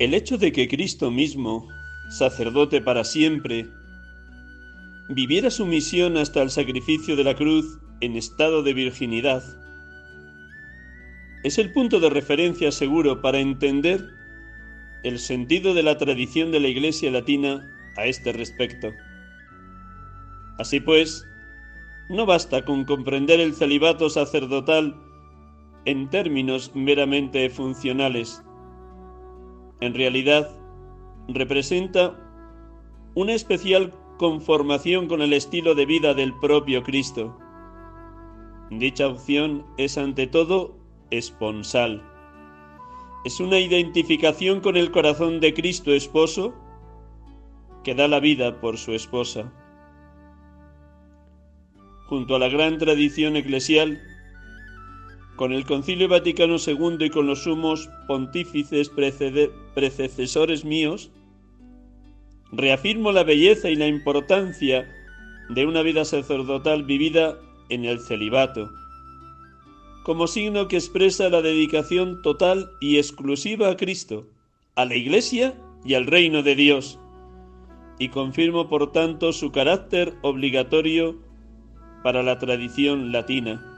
El hecho de que Cristo mismo, sacerdote para siempre, viviera su misión hasta el sacrificio de la cruz en estado de virginidad, es el punto de referencia seguro para entender el sentido de la tradición de la Iglesia latina a este respecto. Así pues, no basta con comprender el celibato sacerdotal en términos meramente funcionales. En realidad, representa una especial conformación con el estilo de vida del propio Cristo. Dicha opción es ante todo esponsal. Es una identificación con el corazón de Cristo esposo que da la vida por su esposa. Junto a la gran tradición eclesial, con el Concilio Vaticano II y con los sumos pontífices predecesores míos, reafirmo la belleza y la importancia de una vida sacerdotal vivida en el celibato, como signo que expresa la dedicación total y exclusiva a Cristo, a la Iglesia y al reino de Dios, y confirmo por tanto su carácter obligatorio para la tradición latina.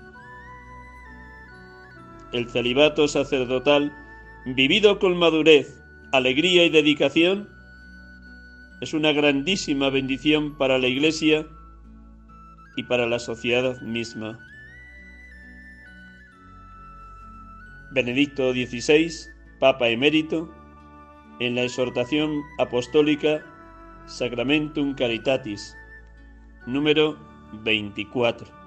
El celibato sacerdotal, vivido con madurez, alegría y dedicación, es una grandísima bendición para la Iglesia y para la sociedad misma. Benedicto XVI, Papa emérito, en la exhortación apostólica Sacramentum Caritatis, número 24.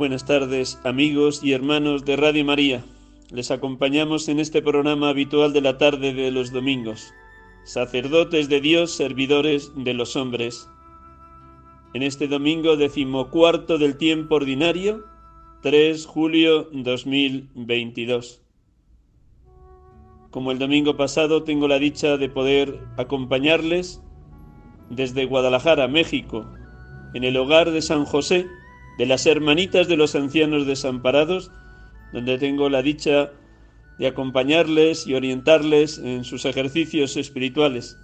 Buenas tardes, amigos y hermanos de Radio María. Les acompañamos en este programa habitual de la tarde de los domingos. Sacerdotes de Dios, servidores de los hombres. En este domingo decimocuarto del tiempo ordinario, 3 julio 2022. Como el domingo pasado tengo la dicha de poder acompañarles desde Guadalajara, México, en el hogar de San José, de las Hermanitas de los Ancianos Desamparados, donde tengo la dicha de acompañarles y orientarles en sus ejercicios espirituales,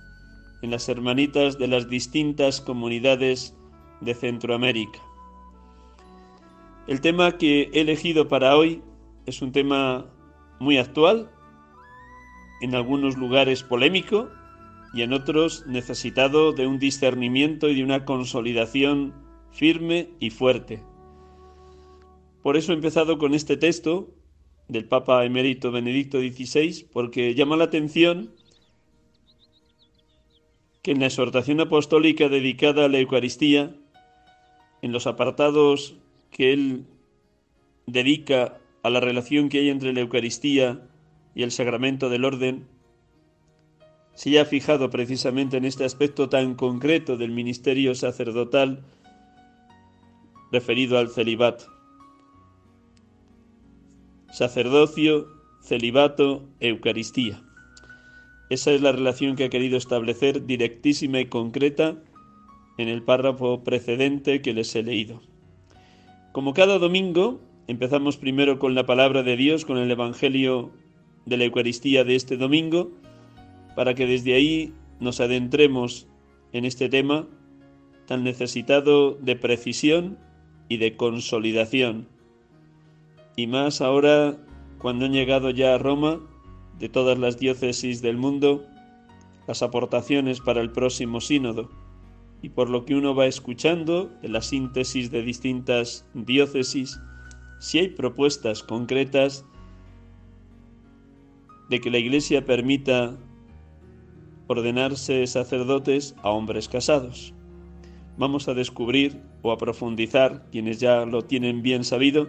en las hermanitas de las distintas comunidades de Centroamérica. El tema que he elegido para hoy es un tema muy actual, en algunos lugares polémico y en otros necesitado de un discernimiento y de una consolidación firme y fuerte. Por eso he empezado con este texto del Papa emérito Benedicto XVI, porque llama la atención que en la exhortación apostólica dedicada a la Eucaristía, en los apartados que él dedica a la relación que hay entre la Eucaristía y el sacramento del orden, se ha fijado precisamente en este aspecto tan concreto del ministerio sacerdotal referido al celibato. Sacerdocio, celibato, Eucaristía. Esa es la relación que ha querido establecer directísima y concreta en el párrafo precedente que les he leído. Como cada domingo, empezamos primero con la palabra de Dios, con el Evangelio de la Eucaristía de este domingo, para que desde ahí nos adentremos en este tema tan necesitado de precisión y de consolidación. Y más ahora, cuando han llegado ya a Roma, de todas las diócesis del mundo, las aportaciones para el próximo sínodo y por lo que uno va escuchando de la síntesis de distintas diócesis, si hay propuestas concretas de que la Iglesia permita ordenarse sacerdotes a hombres casados. Vamos a descubrir o a profundizar, quienes ya lo tienen bien sabido,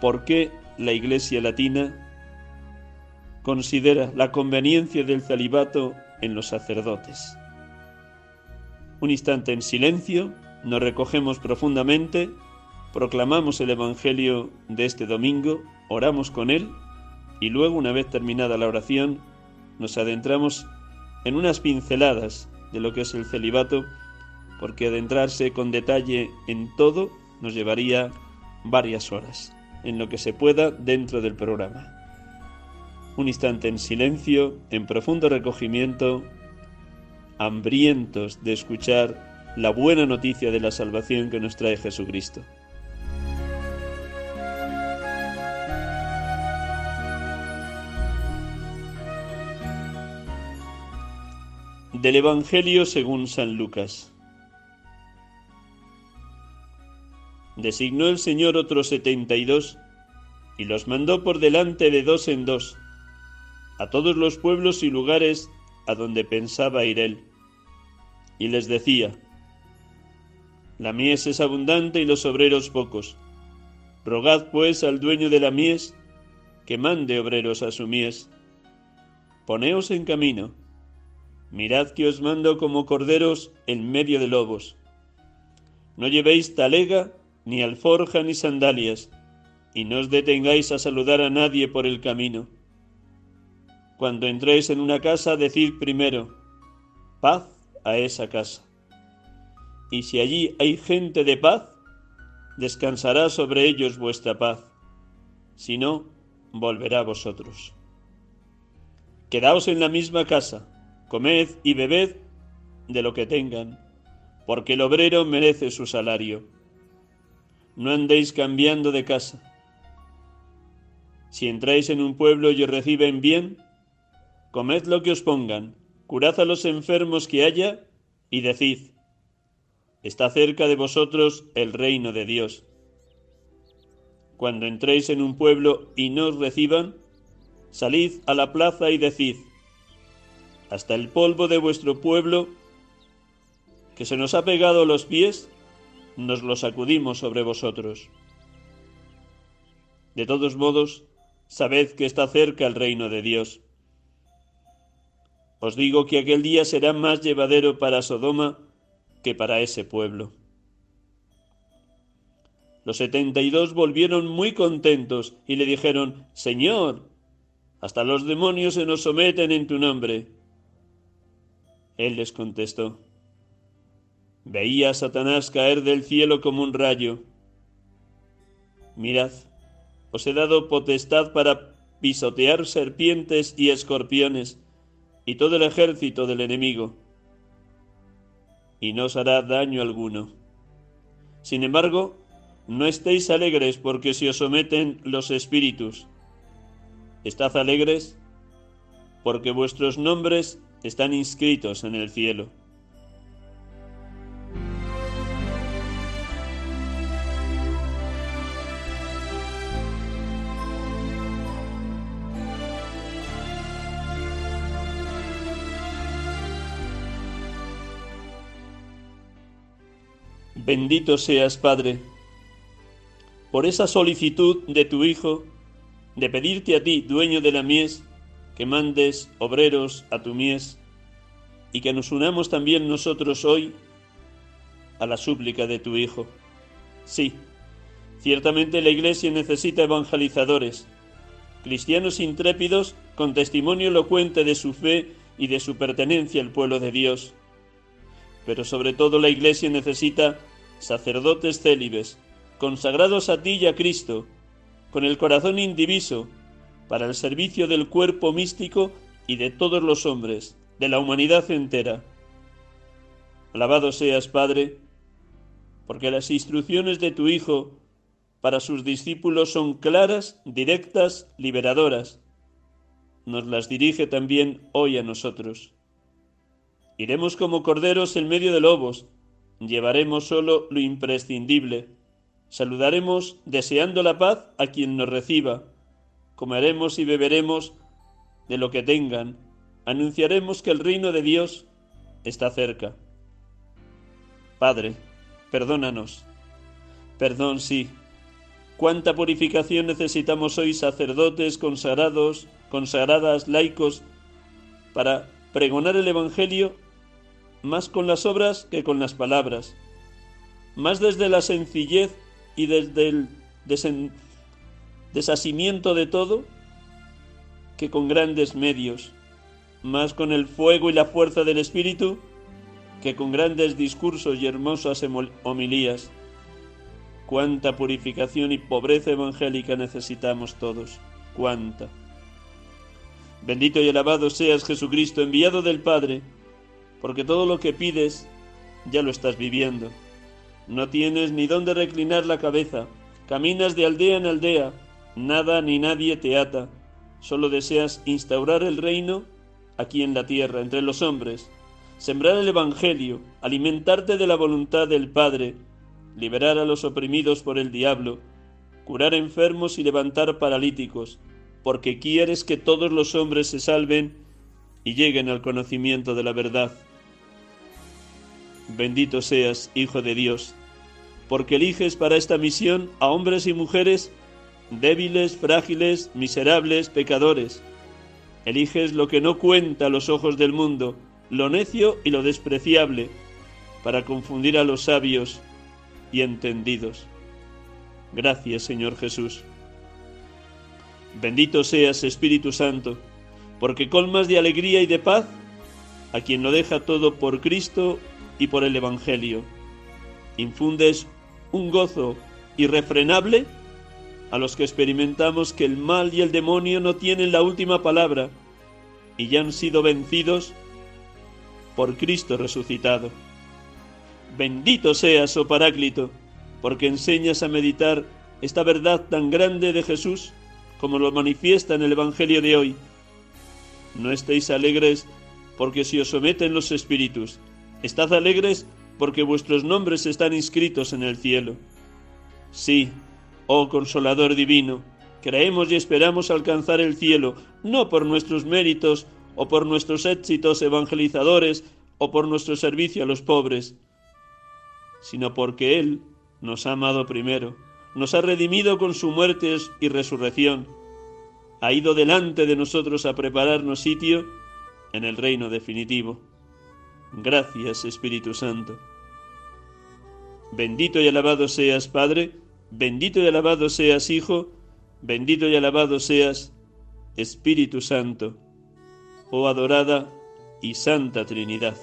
por qué la Iglesia latina considera la conveniencia del celibato en los sacerdotes. Un instante en silencio, nos recogemos profundamente, proclamamos el Evangelio de este domingo, oramos con él y luego, una vez terminada la oración, nos adentramos en unas pinceladas de lo que es el celibato, porque adentrarse con detalle en todo nos llevaría varias horas, en lo que se pueda dentro del programa. Un instante en silencio, en profundo recogimiento, hambrientos de escuchar la buena noticia de la salvación que nos trae Jesucristo. Del Evangelio según San Lucas. Designó el Señor otros setenta y dos, y los mandó por delante de dos en dos, a todos los pueblos y lugares a donde pensaba ir él y les decía, La mies es abundante y los obreros pocos. Rogad pues al dueño de la mies que mande obreros a su mies. Poneos en camino. Mirad que os mando como corderos en medio de lobos. No llevéis talega, ni alforja, ni sandalias, y no os detengáis a saludar a nadie por el camino. Cuando entréis en una casa, decid primero, paz a esa casa. Y si allí hay gente de paz, descansará sobre ellos vuestra paz. Si no, volverá a vosotros. Quedaos en la misma casa, comed y bebed de lo que tengan, porque el obrero merece su salario. No andéis cambiando de casa. Si entráis en un pueblo y os reciben bien, comed lo que os pongan, curad a los enfermos que haya y decid, está cerca de vosotros el reino de Dios. Cuando entréis en un pueblo y no os reciban, salid a la plaza y decid, hasta el polvo de vuestro pueblo, que se nos ha pegado a los pies, nos lo sacudimos sobre vosotros. De todos modos, sabed que está cerca el reino de Dios. Os digo que aquel día será más llevadero para Sodoma que para ese pueblo. Los setenta y dos volvieron muy contentos y le dijeron, Señor, hasta los demonios se nos someten en tu nombre. Él les contestó, Veía a Satanás caer del cielo como un rayo. Mirad, os he dado potestad para pisotear serpientes y escorpiones y todo el ejército del enemigo, y no os hará daño alguno. Sin embargo, no estéis alegres porque se os someten los espíritus. Estad alegres porque vuestros nombres están inscritos en el cielo. Bendito seas, Padre, por esa solicitud de tu Hijo de pedirte a ti, dueño de la mies, que mandes obreros a tu mies y que nos unamos también nosotros hoy a la súplica de tu Hijo. Sí, ciertamente la Iglesia necesita evangelizadores, cristianos intrépidos con testimonio elocuente de su fe y de su pertenencia al pueblo de Dios. Pero sobre todo la Iglesia necesita sacerdotes célibes, consagrados a ti y a Cristo, con el corazón indiviso, para el servicio del cuerpo místico y de todos los hombres, de la humanidad entera. Alabado seas, Padre, porque las instrucciones de tu Hijo para sus discípulos son claras, directas, liberadoras. Nos las dirige también hoy a nosotros. Iremos como corderos en medio de lobos, llevaremos solo lo imprescindible, saludaremos deseando la paz a quien nos reciba, comeremos y beberemos de lo que tengan, anunciaremos que el reino de Dios está cerca. Padre, perdónanos. Perdón, sí. Cuánta purificación necesitamos hoy sacerdotes, consagrados, consagradas, laicos, para pregonar el Evangelio más con las obras que con las palabras, más desde la sencillez y desde el desasimiento de todo que con grandes medios, más con el fuego y la fuerza del Espíritu que con grandes discursos y hermosas homilías. Cuánta purificación y pobreza evangélica necesitamos todos, cuánta. Bendito y alabado seas Jesucristo, enviado del Padre, porque todo lo que pides ya lo estás viviendo. No tienes ni dónde reclinar la cabeza, caminas de aldea en aldea, nada ni nadie te ata, solo deseas instaurar el reino aquí en la tierra, entre los hombres, sembrar el Evangelio, alimentarte de la voluntad del Padre, liberar a los oprimidos por el diablo, curar enfermos y levantar paralíticos, porque quieres que todos los hombres se salven y lleguen al conocimiento de la verdad. Bendito seas, Hijo de Dios, porque eliges para esta misión a hombres y mujeres débiles, frágiles, miserables, pecadores. Eliges lo que no cuenta a los ojos del mundo, lo necio y lo despreciable, para confundir a los sabios y entendidos. Gracias, Señor Jesús. Bendito seas, Espíritu Santo, porque colmas de alegría y de paz a quien lo deja todo por Cristo y por el Evangelio. Infundes un gozo irrefrenable a los que experimentamos que el mal y el demonio no tienen la última palabra y ya han sido vencidos por Cristo resucitado. Bendito seas, oh Paráclito, porque enseñas a meditar esta verdad tan grande de Jesús como lo manifiesta en el Evangelio de hoy. No estéis alegres porque si os someten los espíritus, Estad alegres porque vuestros nombres están inscritos en el cielo. Sí, oh Consolador Divino, creemos y esperamos alcanzar el cielo, no por nuestros méritos o por nuestros éxitos evangelizadores o por nuestro servicio a los pobres, sino porque Él nos ha amado primero, nos ha redimido con su muerte y resurrección, ha ido delante de nosotros a prepararnos sitio en el reino definitivo. Gracias Espíritu Santo. Bendito y alabado seas Padre, bendito y alabado seas Hijo, bendito y alabado seas Espíritu Santo, oh adorada y santa Trinidad.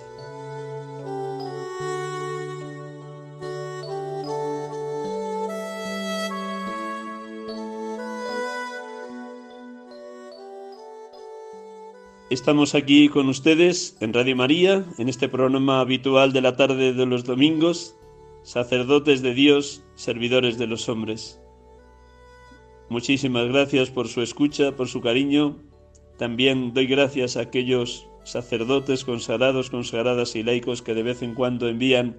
Estamos aquí con ustedes en Radio María, en este programa habitual de la tarde de los domingos, sacerdotes de Dios, servidores de los hombres. Muchísimas gracias por su escucha, por su cariño. También doy gracias a aquellos sacerdotes consagrados, consagradas y laicos que de vez en cuando envían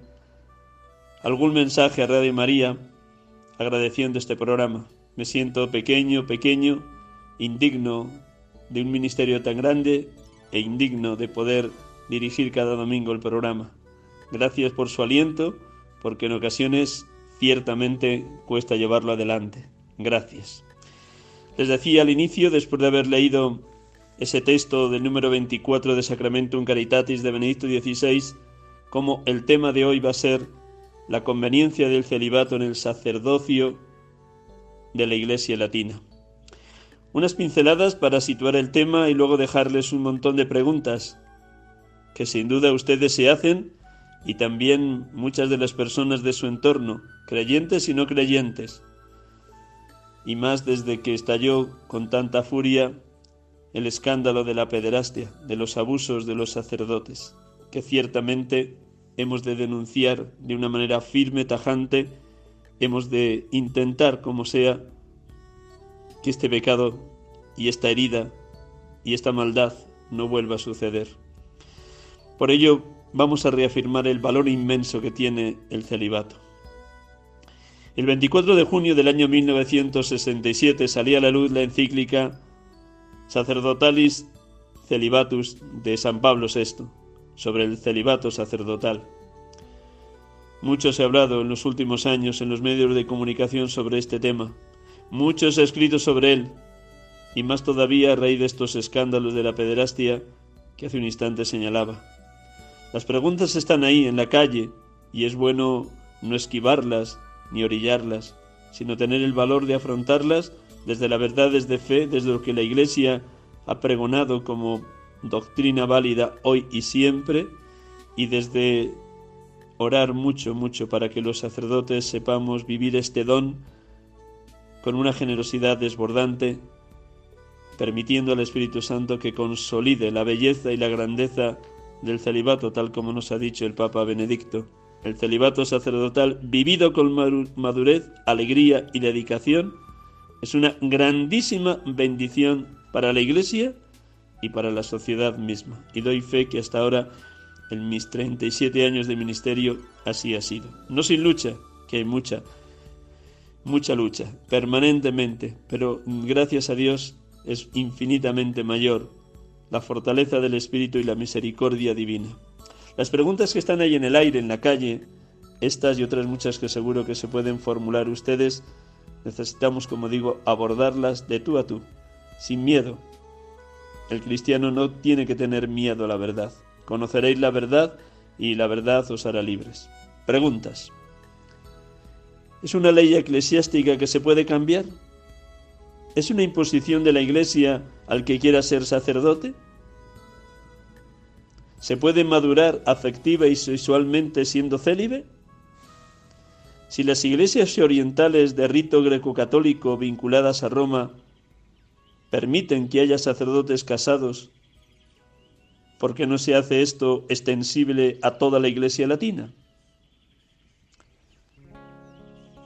algún mensaje a Radio María agradeciendo este programa. Me siento pequeño, pequeño, indigno de un ministerio tan grande e indigno de poder dirigir cada domingo el programa. Gracias por su aliento, porque en ocasiones ciertamente cuesta llevarlo adelante. Gracias. Les decía al inicio, después de haber leído ese texto del número 24 de Sacramentum Caritatis de Benedicto XVI, como el tema de hoy va a ser la conveniencia del celibato en el sacerdocio de la Iglesia Latina. Unas pinceladas para situar el tema y luego dejarles un montón de preguntas que sin duda ustedes se hacen y también muchas de las personas de su entorno, creyentes y no creyentes. Y más desde que estalló con tanta furia el escándalo de la pederastia, de los abusos de los sacerdotes, que ciertamente hemos de denunciar de una manera firme, tajante, hemos de intentar, como sea, que este pecado y esta herida y esta maldad no vuelva a suceder. Por ello, vamos a reafirmar el valor inmenso que tiene el celibato. El 24 de junio del año 1967 salía a la luz la encíclica Sacerdotalis Celibatus de San Pablo VI sobre el celibato sacerdotal. Mucho se ha hablado en los últimos años en los medios de comunicación sobre este tema. Mucho se escrito sobre él, y más todavía a raíz de estos escándalos de la pederastia que hace un instante señalaba. Las preguntas están ahí en la calle y es bueno no esquivarlas ni orillarlas, sino tener el valor de afrontarlas desde la verdad, desde fe, desde lo que la Iglesia ha pregonado como doctrina válida hoy y siempre, y desde orar mucho, mucho para que los sacerdotes sepamos vivir este don con una generosidad desbordante, permitiendo al Espíritu Santo que consolide la belleza y la grandeza del celibato, tal como nos ha dicho el Papa Benedicto. El celibato sacerdotal, vivido con madurez, alegría y dedicación, es una grandísima bendición para la Iglesia y para la sociedad misma. Y doy fe que hasta ahora, en mis 37 años de ministerio, así ha sido. No sin lucha, que hay mucha, mucha lucha, permanentemente, pero gracias a Dios es infinitamente mayor la fortaleza del Espíritu y la misericordia divina. Las preguntas que están ahí en el aire, en la calle, estas y otras muchas que seguro que se pueden formular ustedes, necesitamos, como digo, abordarlas de tú a tú, sin miedo. El cristiano no tiene que tener miedo a la verdad. Conoceréis la verdad y la verdad os hará libres. Preguntas. ¿Es una ley eclesiástica que se puede cambiar? ¿Es una imposición de la Iglesia al que quiera ser sacerdote? ¿Se puede madurar afectiva y sexualmente siendo célibe? Si las iglesias orientales de rito greco-católico vinculadas a Roma permiten que haya sacerdotes casados, ¿por qué no se hace esto extensible a toda la iglesia latina?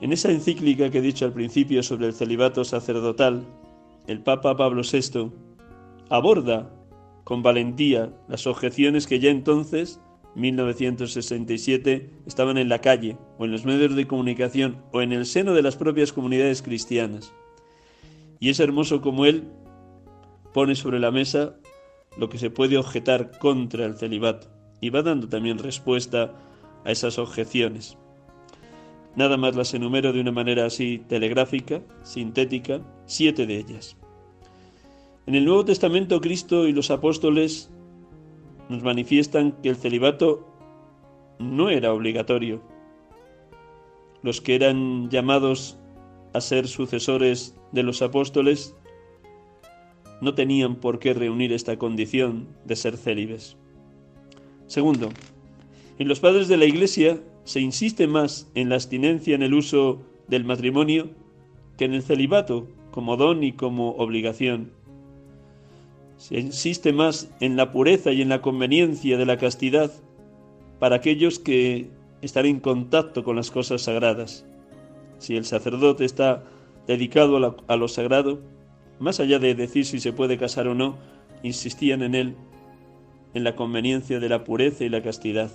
En esa encíclica que he dicho al principio sobre el celibato sacerdotal, el Papa Pablo VI aborda con valentía las objeciones que ya entonces, 1967, estaban en la calle, o en los medios de comunicación, o en el seno de las propias comunidades cristianas. Y es hermoso como él pone sobre la mesa lo que se puede objetar contra el celibato, y va dando también respuesta a esas objeciones. Nada más las enumero de una manera así telegráfica, sintética, siete de ellas. En el Nuevo Testamento Cristo y los apóstoles nos manifiestan que el celibato no era obligatorio. Los que eran llamados a ser sucesores de los apóstoles no tenían por qué reunir esta condición de ser célibes. Segundo, en los padres de la Iglesia se insiste más en la abstinencia en el uso del matrimonio que en el celibato como don y como obligación. Se insiste más en la pureza y en la conveniencia de la castidad para aquellos que están en contacto con las cosas sagradas. Si el sacerdote está dedicado a, lo sagrado, más allá de decir si se puede casar o no, insistían en él, en la conveniencia de la pureza y la castidad.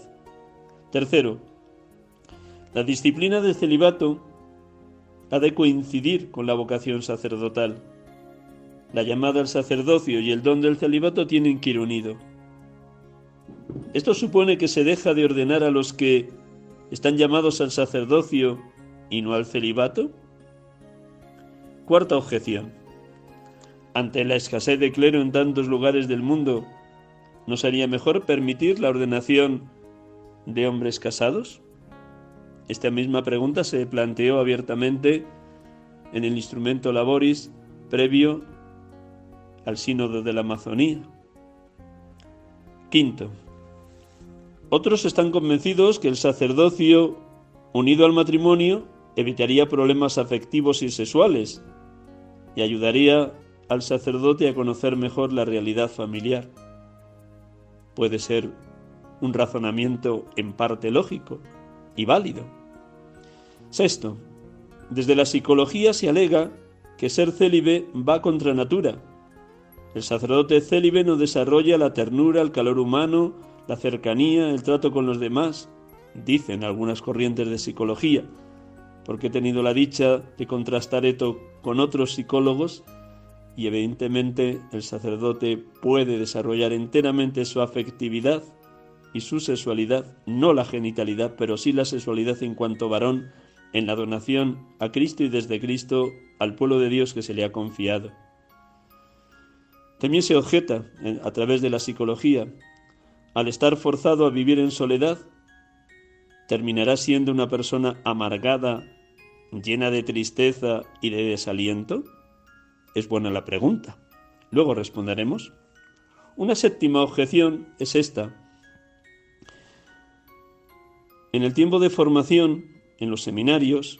Tercero, la disciplina del celibato ha de coincidir con la vocación sacerdotal. La llamada al sacerdocio y el don del celibato tienen que ir unidos. Esto supone que se deja de ordenar a los que están llamados al sacerdocio y no al celibato. Cuarta objeción. Ante la escasez de clero en tantos lugares del mundo, ¿no sería mejor permitir la ordenación de hombres casados? Esta misma pregunta se planteó abiertamente en el instrumento Laboris previo al sínodo de la Amazonía. Quinto, otros están convencidos que el sacerdocio unido al matrimonio evitaría problemas afectivos y sexuales y ayudaría al sacerdote a conocer mejor la realidad familiar. Puede ser un razonamiento en parte lógico y válido. Sexto, desde la psicología se alega que ser célibe va contra natura. El sacerdote célibe no desarrolla la ternura, el calor humano, la cercanía, el trato con los demás, dicen algunas corrientes de psicología, porque he tenido la dicha de contrastar esto con otros psicólogos y evidentemente el sacerdote puede desarrollar enteramente su afectividad y su sexualidad, no la genitalidad, pero sí la sexualidad en cuanto varón, en la donación a Cristo y desde Cristo al pueblo de Dios que se le ha confiado. También se objeta a través de la psicología, al estar forzado a vivir en soledad, terminará siendo una persona amargada, llena de tristeza y de desaliento? Es buena la pregunta. Luego responderemos. Una séptima objeción es esta. En el tiempo de formación, en los seminarios,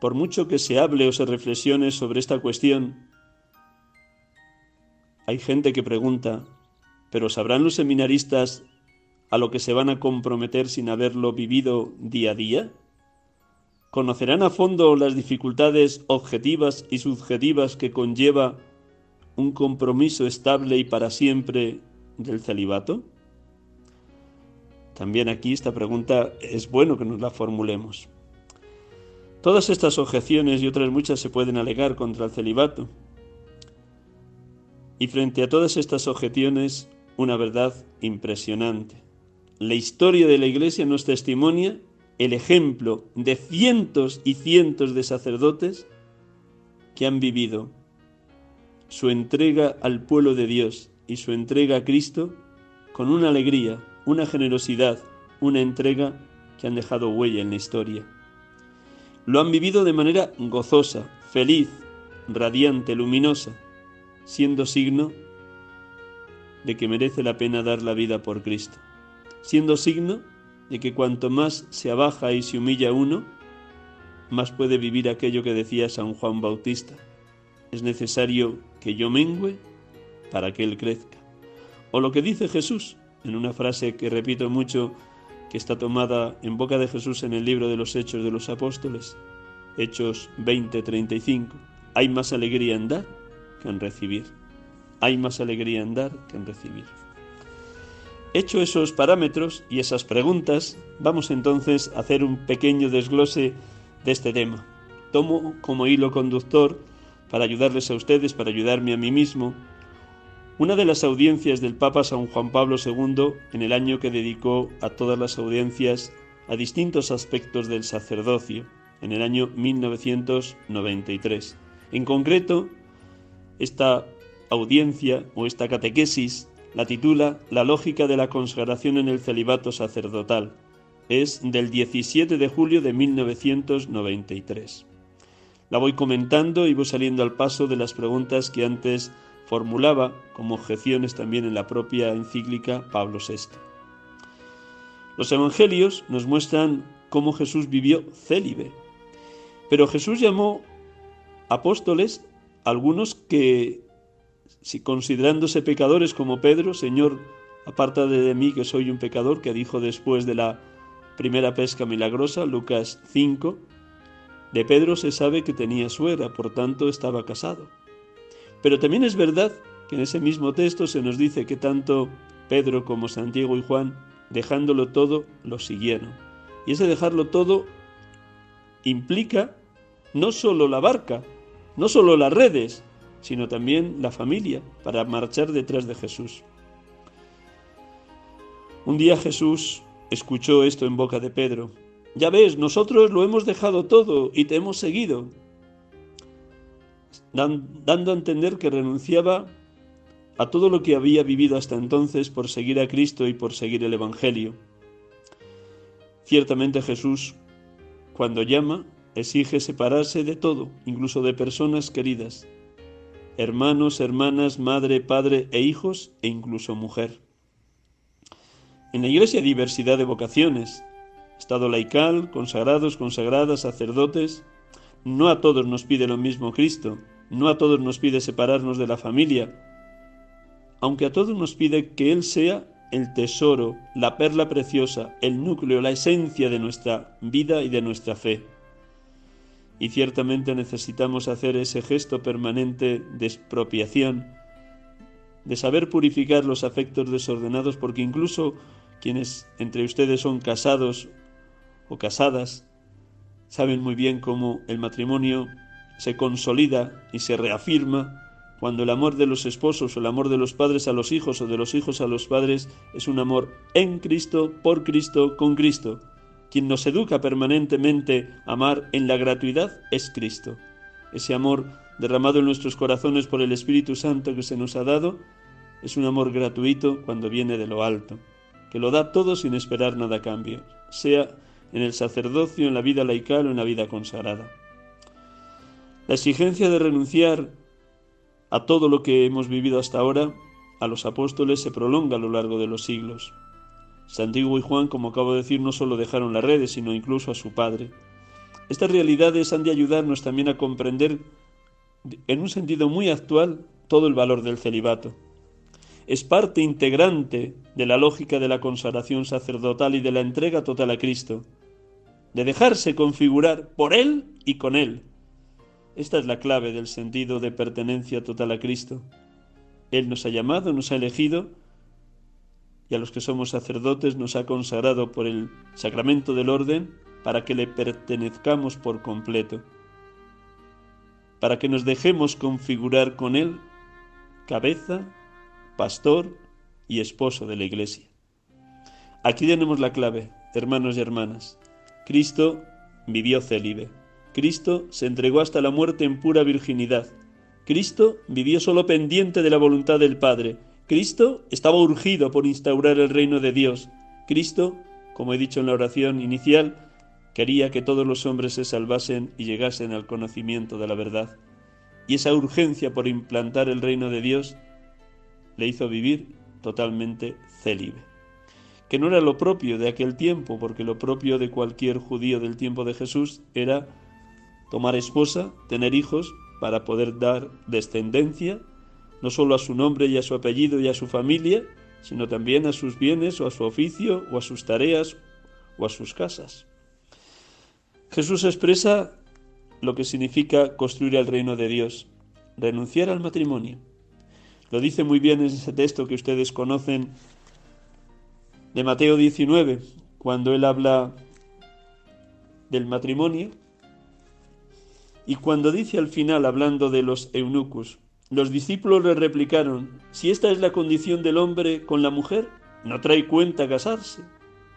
por mucho que se hable o se reflexione sobre esta cuestión, hay gente que pregunta, ¿pero sabrán los seminaristas a lo que se van a comprometer sin haberlo vivido día a día? ¿Conocerán a fondo las dificultades objetivas y subjetivas que conlleva un compromiso estable y para siempre del celibato? También aquí esta pregunta es bueno que nos la formulemos. Todas estas objeciones y otras muchas se pueden alegar contra el celibato. Y frente a todas estas objeciones, una verdad impresionante. La historia de la Iglesia nos testimonia el ejemplo de cientos y cientos de sacerdotes que han vivido su entrega al pueblo de Dios y su entrega a Cristo con una alegría, una generosidad, una entrega que han dejado huella en la historia. Lo han vivido de manera gozosa, feliz, radiante, luminosa, siendo signo de que merece la pena dar la vida por Cristo, siendo signo de que cuanto más se abaja y se humilla uno, más puede vivir aquello que decía San Juan Bautista. Es necesario que yo mengüe para que Él crezca. O lo que dice Jesús, en una frase que repito mucho, que está tomada en boca de Jesús en el libro de los Hechos de los Apóstoles, Hechos 20:35. Hay más alegría en dar que en recibir. Hay más alegría en dar que en recibir. Hecho esos parámetros y esas preguntas, vamos entonces a hacer un pequeño desglose de este tema. Tomo como hilo conductor, para ayudarles a ustedes, para ayudarme a mí mismo, una de las audiencias del Papa San Juan Pablo II en el año que dedicó a todas las audiencias a distintos aspectos del sacerdocio, en el año 1993. En concreto, esta audiencia o esta catequesis la titula La lógica de la consagración en el celibato sacerdotal. Es del 17 de julio de 1993. La voy comentando y voy saliendo al paso de las preguntas que antes formulaba como objeciones también en la propia encíclica Pablo VI. Los evangelios nos muestran cómo Jesús vivió célibe, pero Jesús llamó apóstoles algunos que si considerándose pecadores como Pedro, Señor, aparta de mí que soy un pecador, que dijo después de la primera pesca milagrosa, Lucas 5, de Pedro se sabe que tenía suegra, por tanto estaba casado. Pero también es verdad que en ese mismo texto se nos dice que tanto Pedro como Santiago y Juan, dejándolo todo, lo siguieron. Y ese dejarlo todo implica no solo la barca, no solo las redes, sino también la familia, para marchar detrás de Jesús. Un día Jesús escuchó esto en boca de Pedro. Ya ves, nosotros lo hemos dejado todo y te hemos seguido, dando a entender que renunciaba a todo lo que había vivido hasta entonces por seguir a Cristo y por seguir el Evangelio. Ciertamente Jesús cuando llama, exige separarse de todo, incluso de personas queridas, hermanos, hermanas, madre, padre e hijos e incluso mujer. En la Iglesia hay diversidad de vocaciones, estado laical, consagrados, consagradas, sacerdotes. No a todos nos pide lo mismo Cristo, no a todos nos pide separarnos de la familia, aunque a todos nos pide que Él sea el tesoro, la perla preciosa, el núcleo, la esencia de nuestra vida y de nuestra fe. Y ciertamente necesitamos hacer ese gesto permanente de expropiación, de saber purificar los afectos desordenados, porque incluso quienes entre ustedes son casados o casadas saben muy bien cómo el matrimonio se consolida y se reafirma cuando el amor de los esposos o el amor de los padres a los hijos o de los hijos a los padres es un amor en Cristo, por Cristo, con Cristo. Quien nos educa permanentemente a amar en la gratuidad es Cristo. Ese amor derramado en nuestros corazones por el Espíritu Santo que se nos ha dado es un amor gratuito cuando viene de lo alto, que lo da todo sin esperar nada a cambio, sea en el sacerdocio, en la vida laical o en la vida consagrada. La exigencia de renunciar a todo lo que hemos vivido hasta ahora, a los apóstoles se prolonga a lo largo de los siglos. Santiago y Juan, como acabo de decir, no solo dejaron las redes, sino incluso a su padre. Estas realidades han de ayudarnos también a comprender, en un sentido muy actual, todo el valor del celibato. Es parte integrante de la lógica de la consagración sacerdotal y de la entrega total a Cristo, de dejarse configurar por Él y con Él, esta es la clave del sentido de pertenencia total a Cristo. Él nos ha llamado, nos ha elegido y a los que somos sacerdotes nos ha consagrado por el sacramento del orden para que le pertenezcamos por completo, para que nos dejemos configurar con Él cabeza, pastor y esposo de la Iglesia. Aquí tenemos la clave, hermanos y hermanas. Cristo vivió célibe. Cristo se entregó hasta la muerte en pura virginidad. Cristo vivió solo pendiente de la voluntad del Padre. Cristo estaba urgido por instaurar el reino de Dios. Cristo, como he dicho en la oración inicial, quería que todos los hombres se salvasen y llegasen al conocimiento de la verdad. Y esa urgencia por implantar el reino de Dios le hizo vivir totalmente célibe. Que no era lo propio de aquel tiempo, porque lo propio de cualquier judío del tiempo de Jesús era tomar esposa, tener hijos, para poder dar descendencia, no solo a su nombre y a su apellido y a su familia, sino también a sus bienes o a su oficio o a sus tareas o a sus casas. Jesús expresa lo que significa construir el reino de Dios, renunciar al matrimonio. Lo dice muy bien en ese texto que ustedes conocen de Mateo 19, cuando él habla del matrimonio y cuando dice al final, hablando de los eunucos, los discípulos le replicaron, si esta es la condición del hombre con la mujer, no trae cuenta casarse.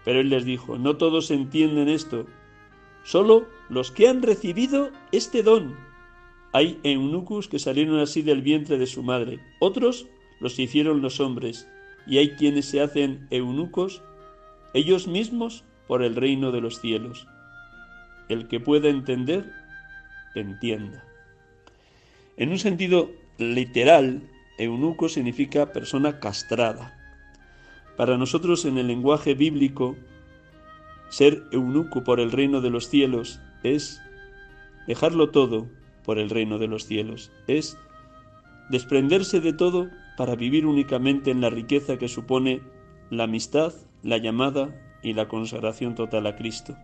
Pero él les dijo, no todos entienden esto, solo los que han recibido este don. Hay eunucos que salieron así del vientre de su madre, otros los hicieron los hombres, y hay quienes se hacen eunucos ellos mismos por el reino de los cielos. El que pueda entender, entienda. En un sentido literal, eunuco significa persona castrada. Para nosotros en el lenguaje bíblico, ser eunuco por el reino de los cielos es dejarlo todo por el reino de los cielos, es desprenderse de todo para vivir únicamente en la riqueza que supone la amistad, la llamada y la consagración total a Cristo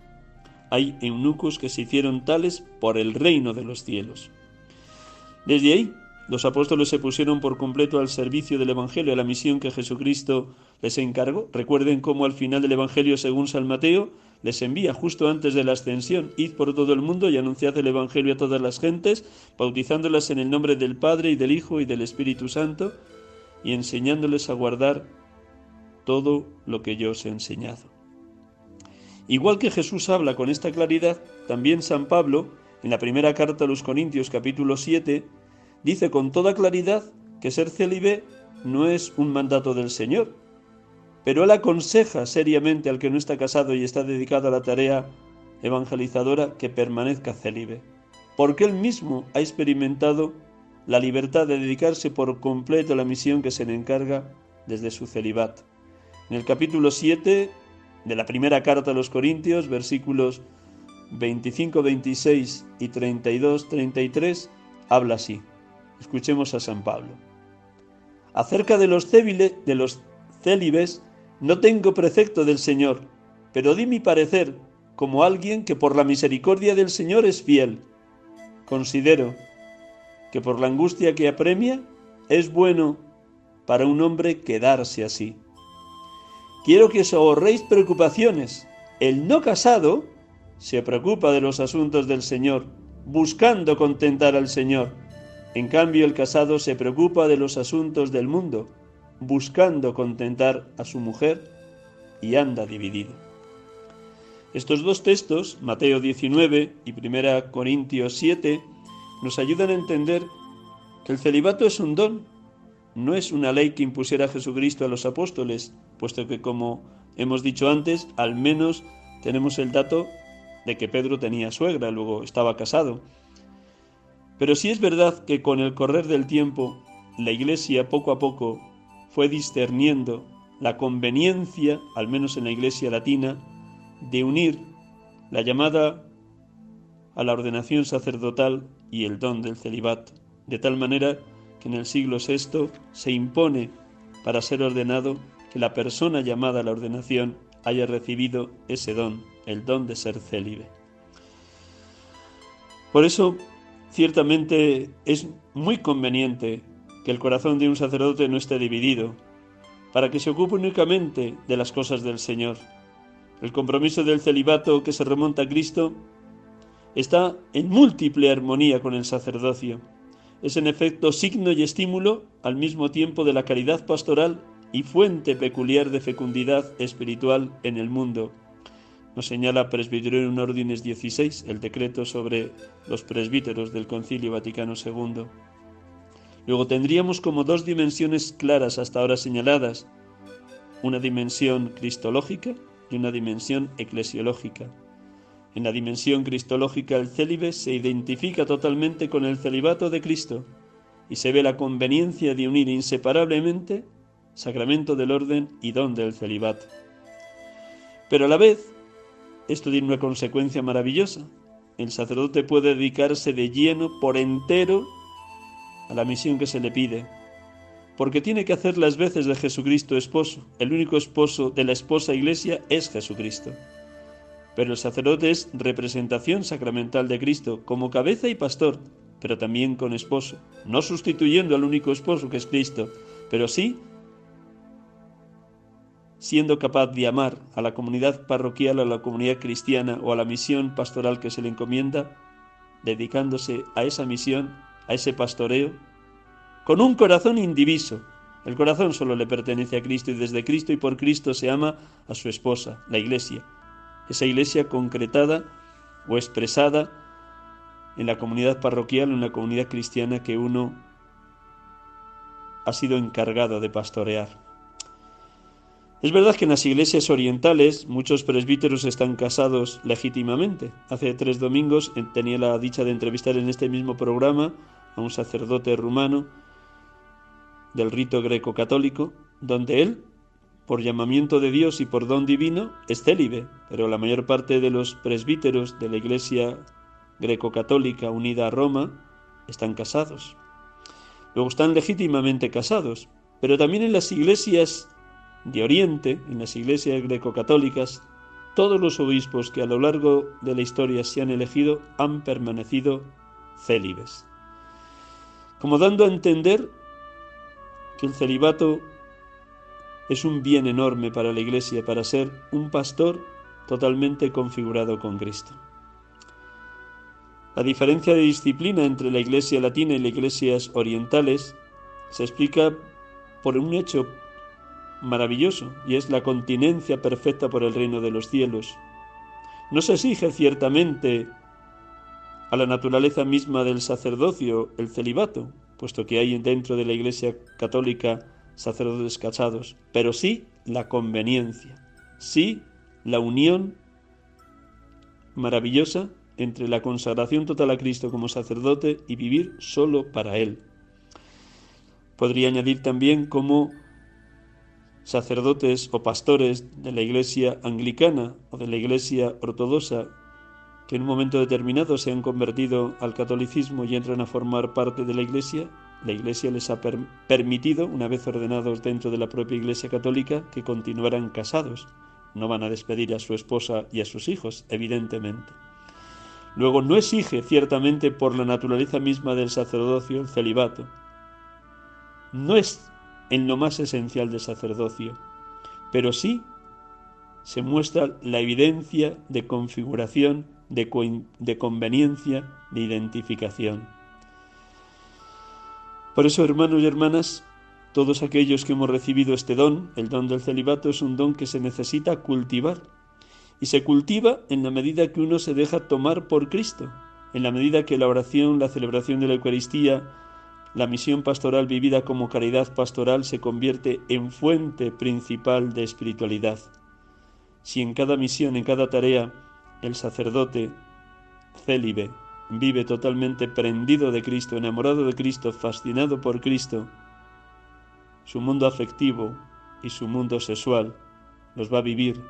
hay eunucos que se hicieron tales por el reino de los cielos. Desde ahí, los apóstoles se pusieron por completo al servicio del Evangelio, a la misión que Jesucristo les encargó. Recuerden cómo al final del Evangelio, según San Mateo, les envía justo antes de la ascensión, id por todo el mundo y anunciad el Evangelio a todas las gentes, bautizándolas en el nombre del Padre y del Hijo y del Espíritu Santo, y enseñándoles a guardar todo lo que yo os he enseñado. Igual que Jesús habla con esta claridad, también San Pablo, en la primera carta a los Corintios capítulo 7, dice con toda claridad que ser célibe no es un mandato del Señor, pero él aconseja seriamente al que no está casado y está dedicado a la tarea evangelizadora que permanezca célibe, porque él mismo ha experimentado la libertad de dedicarse por completo a la misión que se le encarga desde su celibato. En el capítulo 7 de la primera carta a los Corintios, versículos 25, 26 y 32, 33, habla así. Escuchemos a San Pablo. Acerca de los, de los célibes, no tengo precepto del Señor, pero di mi parecer como alguien que por la misericordia del Señor es fiel. Considero que por la angustia que apremia es bueno para un hombre quedarse así. Quiero que os ahorréis preocupaciones. El no casado se preocupa de los asuntos del Señor, buscando contentar al Señor. En cambio, el casado se preocupa de los asuntos del mundo, buscando contentar a su mujer y anda dividido. Estos dos textos, Mateo 19 y 1 Corintios 7, nos ayudan a entender que el celibato es un don, no es una ley que impusiera Jesucristo a los apóstoles, puesto que como hemos dicho antes, al menos tenemos el dato de que Pedro tenía suegra, luego estaba casado. Pero sí es verdad que con el correr del tiempo, la Iglesia poco a poco fue discerniendo la conveniencia, al menos en la Iglesia latina, de unir la llamada a la ordenación sacerdotal y el don del celibato, de tal manera que en el siglo VI se impone para ser ordenado que la persona llamada a la ordenación haya recibido ese don, el don de ser célibe. Por eso, ciertamente es muy conveniente que el corazón de un sacerdote no esté dividido, para que se ocupe únicamente de las cosas del Señor. El compromiso del celibato que se remonta a Cristo está en múltiple armonía con el sacerdocio. Es en efecto signo y estímulo al mismo tiempo de la caridad pastoral y fuente peculiar de fecundidad espiritual en el mundo. Nos señala Presbyterium Ordines 16, el decreto sobre los presbíteros del Concilio Vaticano II. Luego tendríamos como dos dimensiones claras hasta ahora señaladas, una dimensión cristológica y una dimensión eclesiológica. En la dimensión cristológica el célibe se identifica totalmente con el celibato de Cristo y se ve la conveniencia de unir inseparablemente sacramento del orden y don del celibato. Pero a la vez, esto tiene una consecuencia maravillosa. El sacerdote puede dedicarse de lleno, por entero, a la misión que se le pide, porque tiene que hacer las veces de Jesucristo esposo. El único esposo de la esposa iglesia es Jesucristo. Pero el sacerdote es representación sacramental de Cristo como cabeza y pastor, pero también con esposo, no sustituyendo al único esposo que es Cristo, pero sí siendo capaz de amar a la comunidad parroquial, a la comunidad cristiana o a la misión pastoral que se le encomienda, dedicándose a esa misión a ese pastoreo, con un corazón indiviso. El corazón solo le pertenece a Cristo y desde Cristo y por Cristo se ama a su esposa, la iglesia. Esa iglesia concretada o expresada en la comunidad parroquial o en la comunidad cristiana que uno ha sido encargado de pastorear. Es verdad que en las iglesias orientales muchos presbíteros están casados legítimamente. Hace tres domingos eh, tenía la dicha de entrevistar en este mismo programa a un sacerdote rumano del rito greco-católico, donde él, por llamamiento de Dios y por don divino, es célibe, pero la mayor parte de los presbíteros de la Iglesia greco-católica unida a Roma están casados. Luego están legítimamente casados, pero también en las iglesias de Oriente, en las iglesias greco-católicas, todos los obispos que a lo largo de la historia se han elegido han permanecido célibes. Como dando a entender que el celibato es un bien enorme para la iglesia, para ser un pastor totalmente configurado con Cristo. La diferencia de disciplina entre la iglesia latina y las iglesias orientales se explica por un hecho maravilloso y es la continencia perfecta por el reino de los cielos. No se exige ciertamente a la naturaleza misma del sacerdocio el celibato, puesto que hay dentro de la Iglesia católica sacerdotes casados, pero sí la conveniencia, sí la unión maravillosa entre la consagración total a Cristo como sacerdote y vivir solo para Él. Podría añadir también como sacerdotes o pastores de la iglesia anglicana o de la iglesia ortodoxa que en un momento determinado se han convertido al catolicismo y entran a formar parte de la iglesia, la iglesia les ha permitido, una vez ordenados dentro de la propia iglesia católica, que continuaran casados. No van a despedir a su esposa y a sus hijos, evidentemente. Luego no exige ciertamente por la naturaleza misma del sacerdocio el celibato. No es en lo más esencial del sacerdocio, pero sí se muestra la evidencia de configuración, de, de conveniencia, de identificación. Por eso, hermanos y hermanas, todos aquellos que hemos recibido este don, el don del celibato es un don que se necesita cultivar. Y se cultiva en la medida que uno se deja tomar por Cristo, en la medida que la oración, la celebración de la Eucaristía, la misión pastoral vivida como caridad pastoral se convierte en fuente principal de espiritualidad. Si en cada misión, en cada tarea, el sacerdote célibe vive totalmente prendido de Cristo, enamorado de Cristo, fascinado por Cristo, su mundo afectivo y su mundo sexual los va a vivir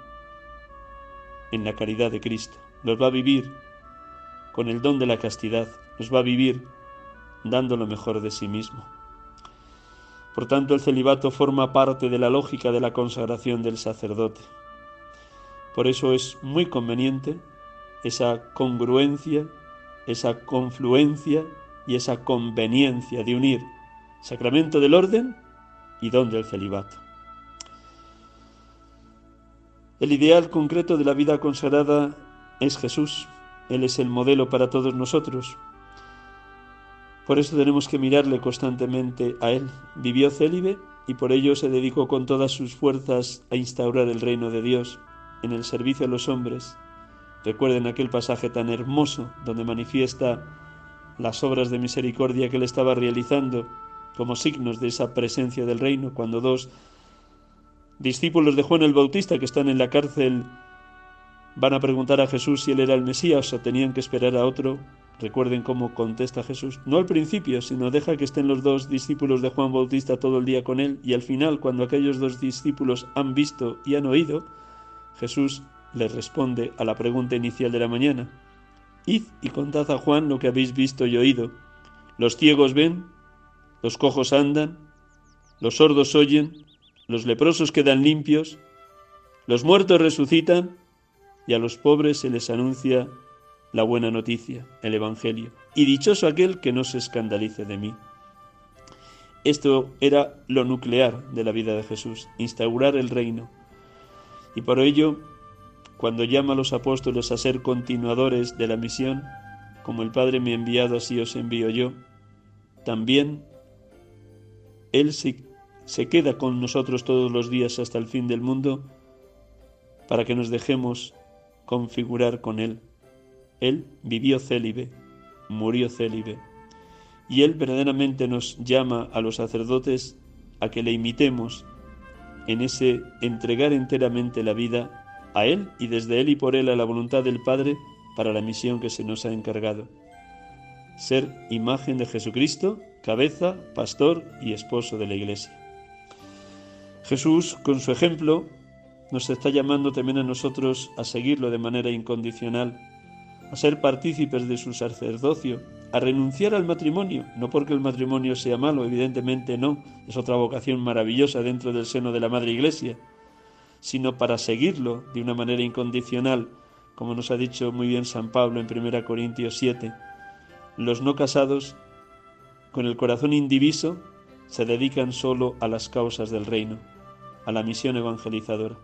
en la caridad de Cristo, los va a vivir con el don de la castidad, los va a vivir dando lo mejor de sí mismo. Por tanto, el celibato forma parte de la lógica de la consagración del sacerdote. Por eso es muy conveniente esa congruencia, esa confluencia y esa conveniencia de unir sacramento del orden y don del celibato. El ideal concreto de la vida consagrada es Jesús. Él es el modelo para todos nosotros. Por eso tenemos que mirarle constantemente a Él. Vivió célibe y por ello se dedicó con todas sus fuerzas a instaurar el reino de Dios en el servicio a los hombres. Recuerden aquel pasaje tan hermoso donde manifiesta las obras de misericordia que él estaba realizando como signos de esa presencia del reino cuando dos discípulos de Juan el Bautista que están en la cárcel van a preguntar a Jesús si él era el Mesías o tenían que esperar a otro Recuerden cómo contesta Jesús, no al principio, sino deja que estén los dos discípulos de Juan Bautista todo el día con él y al final, cuando aquellos dos discípulos han visto y han oído, Jesús les responde a la pregunta inicial de la mañana. Id y contad a Juan lo que habéis visto y oído. Los ciegos ven, los cojos andan, los sordos oyen, los leprosos quedan limpios, los muertos resucitan y a los pobres se les anuncia la buena noticia, el Evangelio, y dichoso aquel que no se escandalice de mí. Esto era lo nuclear de la vida de Jesús, instaurar el reino. Y por ello, cuando llama a los apóstoles a ser continuadores de la misión, como el Padre me ha enviado, así os envío yo, también Él se, se queda con nosotros todos los días hasta el fin del mundo para que nos dejemos configurar con Él él vivió célibe, murió célibe, y Él verdaderamente nos llama a los sacerdotes a que le imitemos en ese entregar enteramente la vida a Él y desde Él y por Él a la voluntad del Padre para la misión que se nos ha encargado. Ser imagen de Jesucristo, cabeza, pastor y esposo de la Iglesia. Jesús, con su ejemplo, nos está llamando también a nosotros a seguirlo de manera incondicional a ser partícipes de su sacerdocio, a renunciar al matrimonio, no porque el matrimonio sea malo, evidentemente no, es otra vocación maravillosa dentro del seno de la Madre Iglesia, sino para seguirlo de una manera incondicional, como nos ha dicho muy bien San Pablo en 1 Corintios 7. Los no casados, con el corazón indiviso, se dedican solo a las causas del reino, a la misión evangelizadora.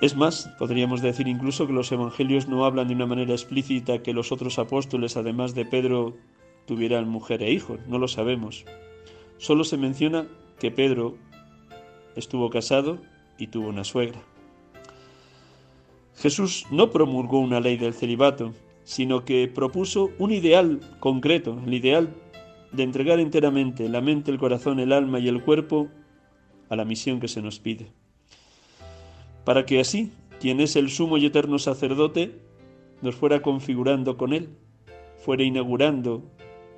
Es más, podríamos decir incluso que los evangelios no hablan de una manera explícita que los otros apóstoles, además de Pedro, tuvieran mujer e hijos, no lo sabemos. Solo se menciona que Pedro estuvo casado y tuvo una suegra. Jesús no promulgó una ley del celibato, sino que propuso un ideal concreto, el ideal de entregar enteramente la mente, el corazón, el alma y el cuerpo a la misión que se nos pide para que así, quien es el sumo y eterno sacerdote, nos fuera configurando con él, fuera inaugurando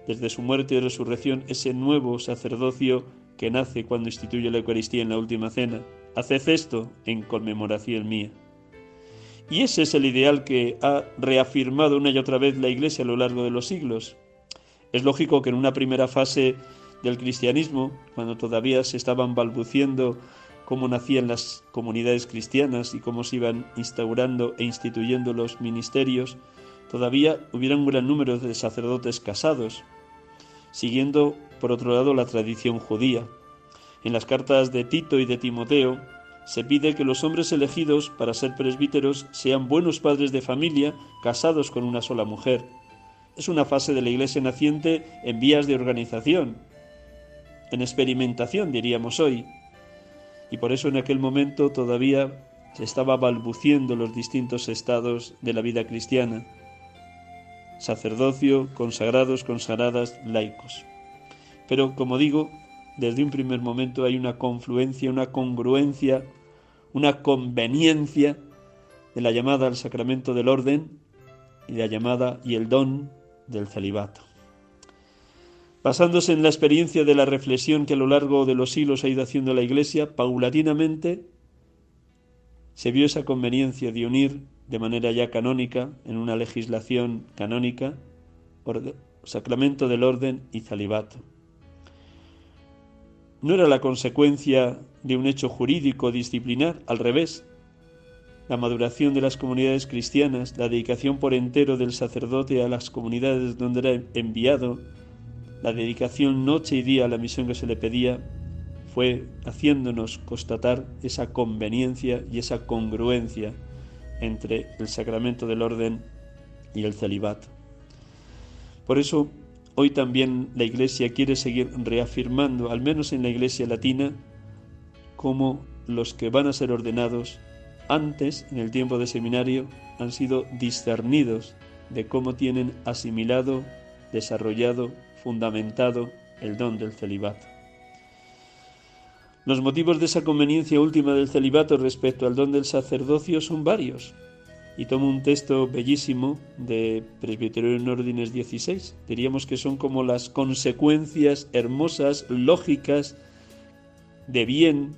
desde su muerte y resurrección ese nuevo sacerdocio que nace cuando instituye la Eucaristía en la última cena. Haced esto en conmemoración mía. Y ese es el ideal que ha reafirmado una y otra vez la Iglesia a lo largo de los siglos. Es lógico que en una primera fase del cristianismo, cuando todavía se estaban balbuciendo cómo nacían las comunidades cristianas y cómo se iban instaurando e instituyendo los ministerios, todavía hubiera un gran número de sacerdotes casados, siguiendo por otro lado la tradición judía. En las cartas de Tito y de Timoteo se pide que los hombres elegidos para ser presbíteros sean buenos padres de familia, casados con una sola mujer. Es una fase de la Iglesia naciente en vías de organización, en experimentación diríamos hoy, y por eso en aquel momento todavía se estaba balbuciendo los distintos estados de la vida cristiana, sacerdocio, consagrados, consagradas, laicos. Pero como digo, desde un primer momento hay una confluencia, una congruencia, una conveniencia de la llamada al sacramento del orden y la llamada y el don del celibato. Basándose en la experiencia de la reflexión que a lo largo de los siglos ha ido haciendo la Iglesia, paulatinamente se vio esa conveniencia de unir de manera ya canónica, en una legislación canónica, sacramento del orden y celibato. No era la consecuencia de un hecho jurídico disciplinar, al revés. La maduración de las comunidades cristianas, la dedicación por entero del sacerdote a las comunidades donde era enviado, la dedicación noche y día a la misión que se le pedía fue haciéndonos constatar esa conveniencia y esa congruencia entre el sacramento del orden y el celibato. Por eso, hoy también la Iglesia quiere seguir reafirmando, al menos en la Iglesia latina, como los que van a ser ordenados antes, en el tiempo de seminario, han sido discernidos de cómo tienen asimilado, desarrollado fundamentado el don del celibato. Los motivos de esa conveniencia última del celibato respecto al don del sacerdocio son varios. Y tomo un texto bellísimo de Presbiterio en Órdenes 16. Diríamos que son como las consecuencias hermosas, lógicas, de bien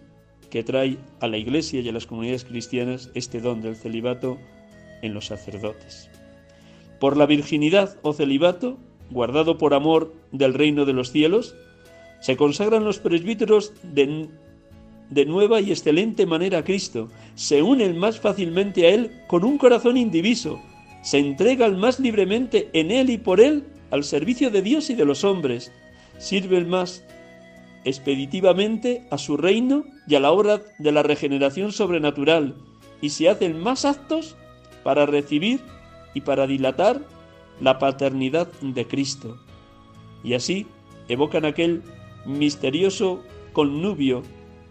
que trae a la Iglesia y a las comunidades cristianas este don del celibato en los sacerdotes. Por la virginidad o celibato guardado por amor del reino de los cielos, se consagran los presbíteros de, de, nueva y excelente manera a Cristo, se unen más fácilmente a Él con un corazón indiviso, se entregan más libremente en Él y por Él al servicio de Dios y de los hombres, sirven más expeditivamente a su reino y a la obra de la regeneración sobrenatural, y se hacen más actos para recibir y para dilatar la paternidad de Cristo. Y así evocan aquel misterioso connubio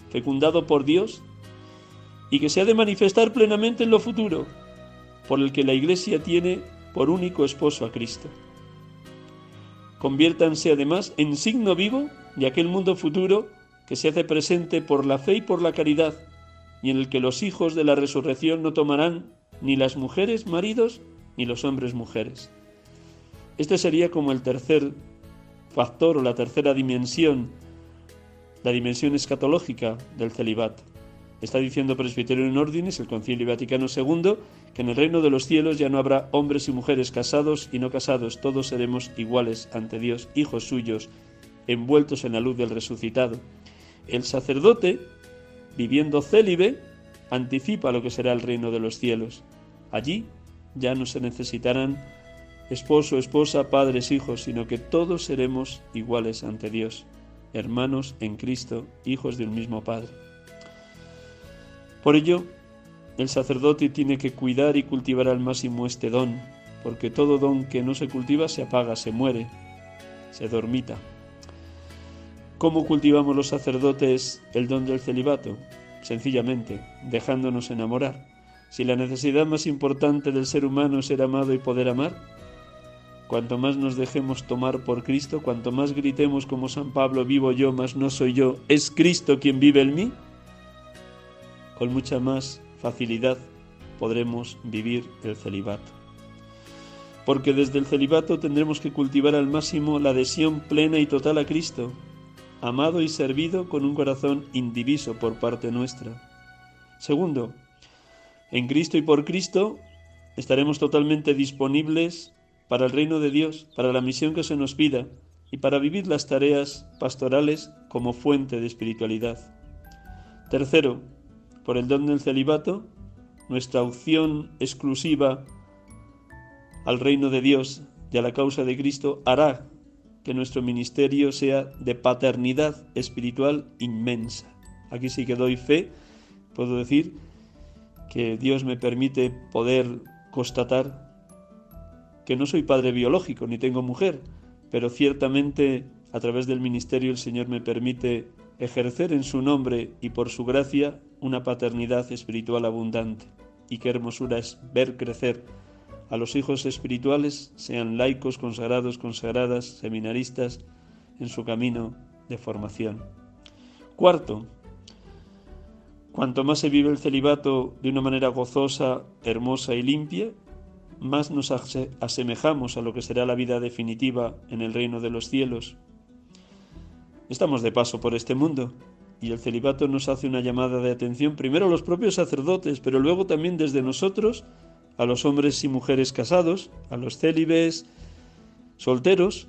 fecundado por Dios y que se ha de manifestar plenamente en lo futuro, por el que la Iglesia tiene por único esposo a Cristo. Conviértanse además en signo vivo de aquel mundo futuro que se hace presente por la fe y por la caridad, y en el que los hijos de la resurrección no tomarán ni las mujeres maridos ni los hombres mujeres. Este sería como el tercer factor o la tercera dimensión, la dimensión escatológica del celibato. Está diciendo Presbiterio en Órdenes, el Concilio Vaticano II, que en el reino de los cielos ya no habrá hombres y mujeres casados y no casados, todos seremos iguales ante Dios, hijos suyos, envueltos en la luz del resucitado. El sacerdote, viviendo célibe, anticipa lo que será el reino de los cielos. Allí ya no se necesitarán esposo, esposa, padres, hijos, sino que todos seremos iguales ante Dios, hermanos en Cristo, hijos de un mismo Padre. Por ello, el sacerdote tiene que cuidar y cultivar al máximo este don, porque todo don que no se cultiva se apaga, se muere, se dormita. ¿Cómo cultivamos los sacerdotes el don del celibato? Sencillamente, dejándonos enamorar. Si la necesidad más importante del ser humano es ser amado y poder amar, Cuanto más nos dejemos tomar por Cristo, cuanto más gritemos como San Pablo, vivo yo, mas no soy yo, es Cristo quien vive en mí, con mucha más facilidad podremos vivir el celibato. Porque desde el celibato tendremos que cultivar al máximo la adhesión plena y total a Cristo, amado y servido con un corazón indiviso por parte nuestra. Segundo, en Cristo y por Cristo estaremos totalmente disponibles para el reino de Dios, para la misión que se nos pida y para vivir las tareas pastorales como fuente de espiritualidad. Tercero, por el don del celibato, nuestra opción exclusiva al reino de Dios y a la causa de Cristo hará que nuestro ministerio sea de paternidad espiritual inmensa. Aquí sí que doy fe, puedo decir que Dios me permite poder constatar que no soy padre biológico ni tengo mujer, pero ciertamente a través del ministerio el Señor me permite ejercer en su nombre y por su gracia una paternidad espiritual abundante. Y qué hermosura es ver crecer a los hijos espirituales, sean laicos, consagrados, consagradas, seminaristas, en su camino de formación. Cuarto, cuanto más se vive el celibato de una manera gozosa, hermosa y limpia, más nos asemejamos a lo que será la vida definitiva en el reino de los cielos. Estamos de paso por este mundo y el celibato nos hace una llamada de atención primero a los propios sacerdotes, pero luego también desde nosotros a los hombres y mujeres casados, a los célibes solteros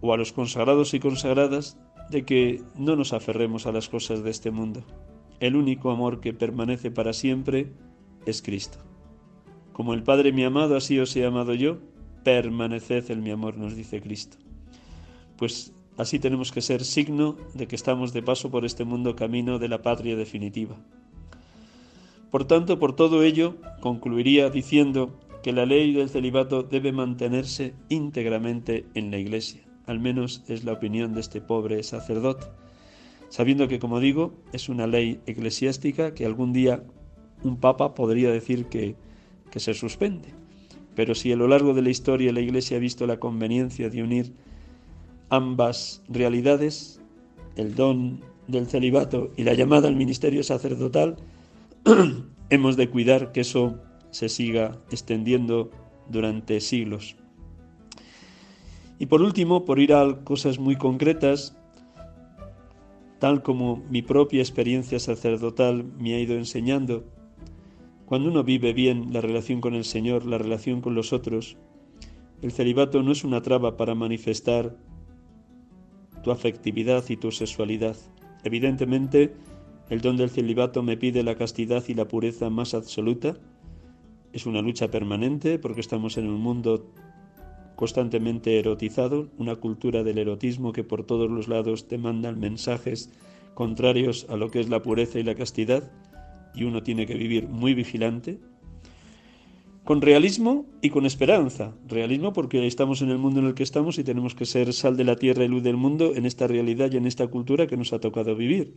o a los consagrados y consagradas de que no nos aferremos a las cosas de este mundo. El único amor que permanece para siempre es Cristo. Como el Padre me amado, así os he amado yo, permaneced en mi amor, nos dice Cristo. Pues Así tenemos que ser signo de que estamos de paso por este mundo camino de la patria definitiva. Por tanto, por todo ello, concluiría diciendo que la ley del celibato debe mantenerse íntegramente en la Iglesia. Al menos es la opinión de este pobre sacerdote, sabiendo que, como digo, es una ley eclesiástica que algún día un papa podría decir que, que se suspende. Pero si a lo largo de la historia la Iglesia ha visto la conveniencia de unir ambas realidades, el don del celibato y la llamada al ministerio sacerdotal, hemos de cuidar que eso se siga extendiendo durante siglos. Y por último, por ir a cosas muy concretas, tal como mi propia experiencia sacerdotal me ha ido enseñando, cuando uno vive bien la relación con el Señor, la relación con los otros, el celibato no es una traba para manifestar tu afectividad y tu sexualidad. Evidentemente, el don del celibato me pide la castidad y la pureza más absoluta. Es una lucha permanente porque estamos en un mundo constantemente erotizado, una cultura del erotismo que por todos los lados demandan mensajes contrarios a lo que es la pureza y la castidad, y uno tiene que vivir muy vigilante, con realismo y con esperanza. Realismo porque estamos en el mundo en el que estamos y tenemos que ser sal de la tierra y luz del mundo en esta realidad y en esta cultura que nos ha tocado vivir.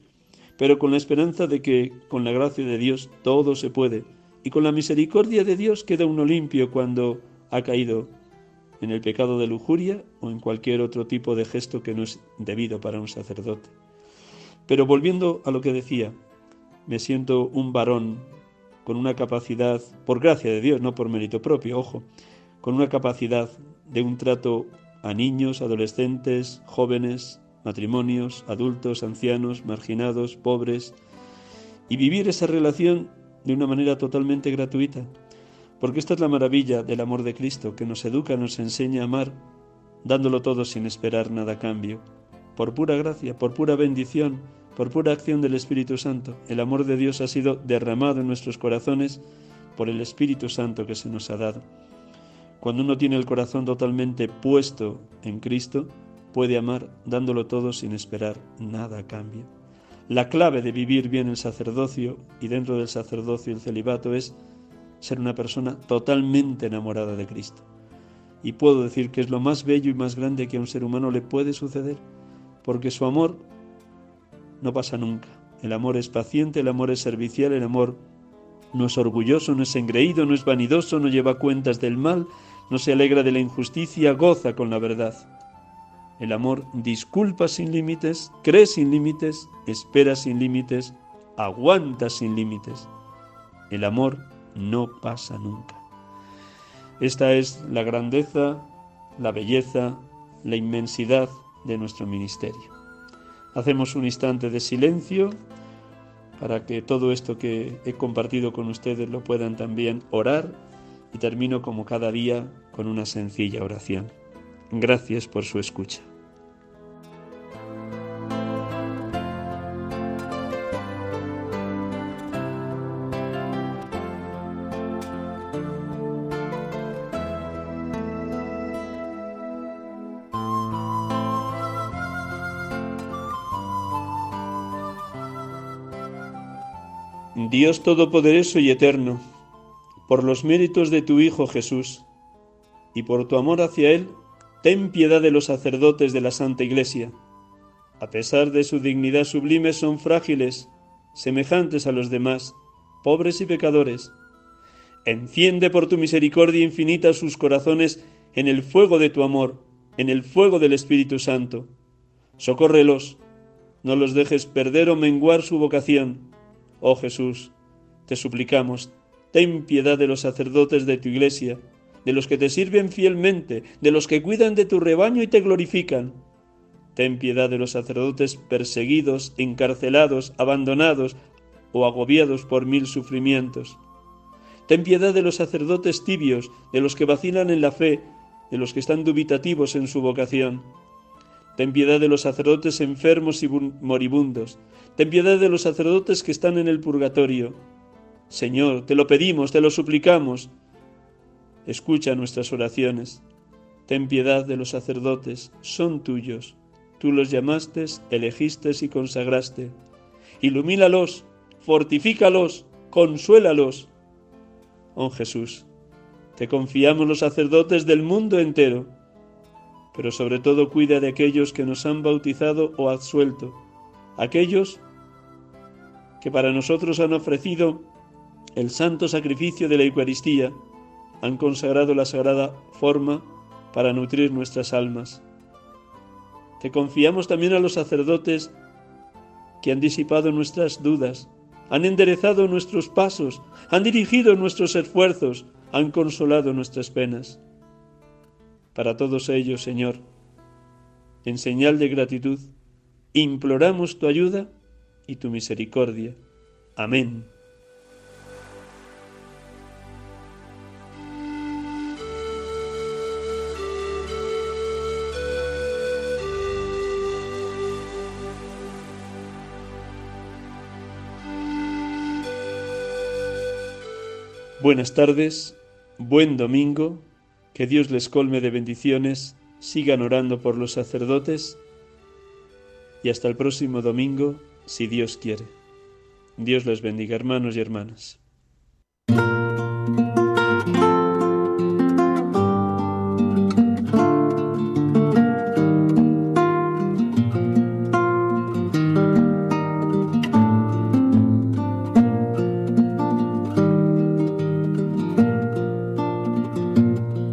Pero con la esperanza de que con la gracia de Dios todo se puede y con la misericordia de Dios queda uno limpio cuando ha caído en el pecado de lujuria o en cualquier otro tipo de gesto que no es debido para un sacerdote. Pero volviendo a lo que decía, me siento un varón con una capacidad, por gracia de Dios, no por mérito propio, ojo, con una capacidad de un trato a niños, adolescentes, jóvenes, matrimonios, adultos, ancianos, marginados, pobres, y vivir esa relación de una manera totalmente gratuita. Porque esta es la maravilla del amor de Cristo, que nos educa, nos enseña a amar, dándolo todo sin esperar nada a cambio, por pura gracia, por pura bendición, por pura acción del Espíritu Santo. El amor de Dios ha sido derramado en nuestros corazones por el Espíritu Santo que se nos ha dado. Cuando uno tiene el corazón totalmente puesto en Cristo, puede amar dándolo todo sin esperar nada a cambio. La clave de vivir bien el sacerdocio y dentro del sacerdocio el celibato es ser una persona totalmente enamorada de Cristo. Y puedo decir que es lo más bello y más grande que a un ser humano le puede suceder, porque su amor no pasa nunca. El amor es paciente, el amor es servicial, el amor no es orgulloso, no es engreído, no es vanidoso, no lleva cuentas del mal, no se alegra de la injusticia, goza con la verdad. El amor disculpa sin límites, cree sin límites, espera sin límites, aguanta sin límites. El amor no pasa nunca. Esta es la grandeza, la belleza, la inmensidad de nuestro ministerio. Hacemos un instante de silencio para que todo esto que he compartido con ustedes lo puedan también orar y termino como cada día con una sencilla oración. Gracias por su escucha. Dios Todopoderoso y Eterno, por los méritos de tu Hijo Jesús y por tu amor hacia Él, ten piedad de los sacerdotes de la Santa Iglesia. A pesar de su dignidad sublime, son frágiles, semejantes a los demás, pobres y pecadores. Enciende por tu misericordia infinita sus corazones en el fuego de tu amor, en el fuego del Espíritu Santo. Socórrelos, no los dejes perder o menguar su vocación Oh Jesús, te suplicamos, ten piedad de los sacerdotes de tu iglesia, de los que te sirven fielmente, de los que cuidan de tu rebaño y te glorifican. Ten piedad de los sacerdotes perseguidos, encarcelados, abandonados o agobiados por mil sufrimientos. Ten piedad de los sacerdotes tibios, de los que vacilan en la fe, de los que están dubitativos en su vocación. Ten piedad de los sacerdotes enfermos y moribundos, Ten piedad de los sacerdotes que están en el purgatorio. Señor, te lo pedimos, te lo suplicamos. Escucha nuestras oraciones. Ten piedad de los sacerdotes, son tuyos. Tú los llamaste, elegiste y consagraste. Ilumínalos, fortifícalos, consuélalos. Oh Jesús, te confiamos los sacerdotes del mundo entero, pero sobre todo cuida de aquellos que nos han bautizado o absuelto aquellos que para nosotros han ofrecido el santo sacrificio de la Eucaristía, han consagrado la sagrada forma para nutrir nuestras almas. Te confiamos también a los sacerdotes que han disipado nuestras dudas, han enderezado nuestros pasos, han dirigido nuestros esfuerzos, han consolado nuestras penas. Para todos ellos, Señor, en señal de gratitud, Imploramos tu ayuda y tu misericordia. Amén. Buenas tardes, buen domingo, que Dios les colme de bendiciones, sigan orando por los sacerdotes y hasta el próximo domingo, si Dios quiere. Dios les bendiga, hermanos y hermanas.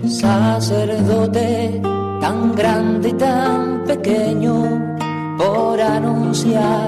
Sacerdote tan grande y tan pequeño por anunciar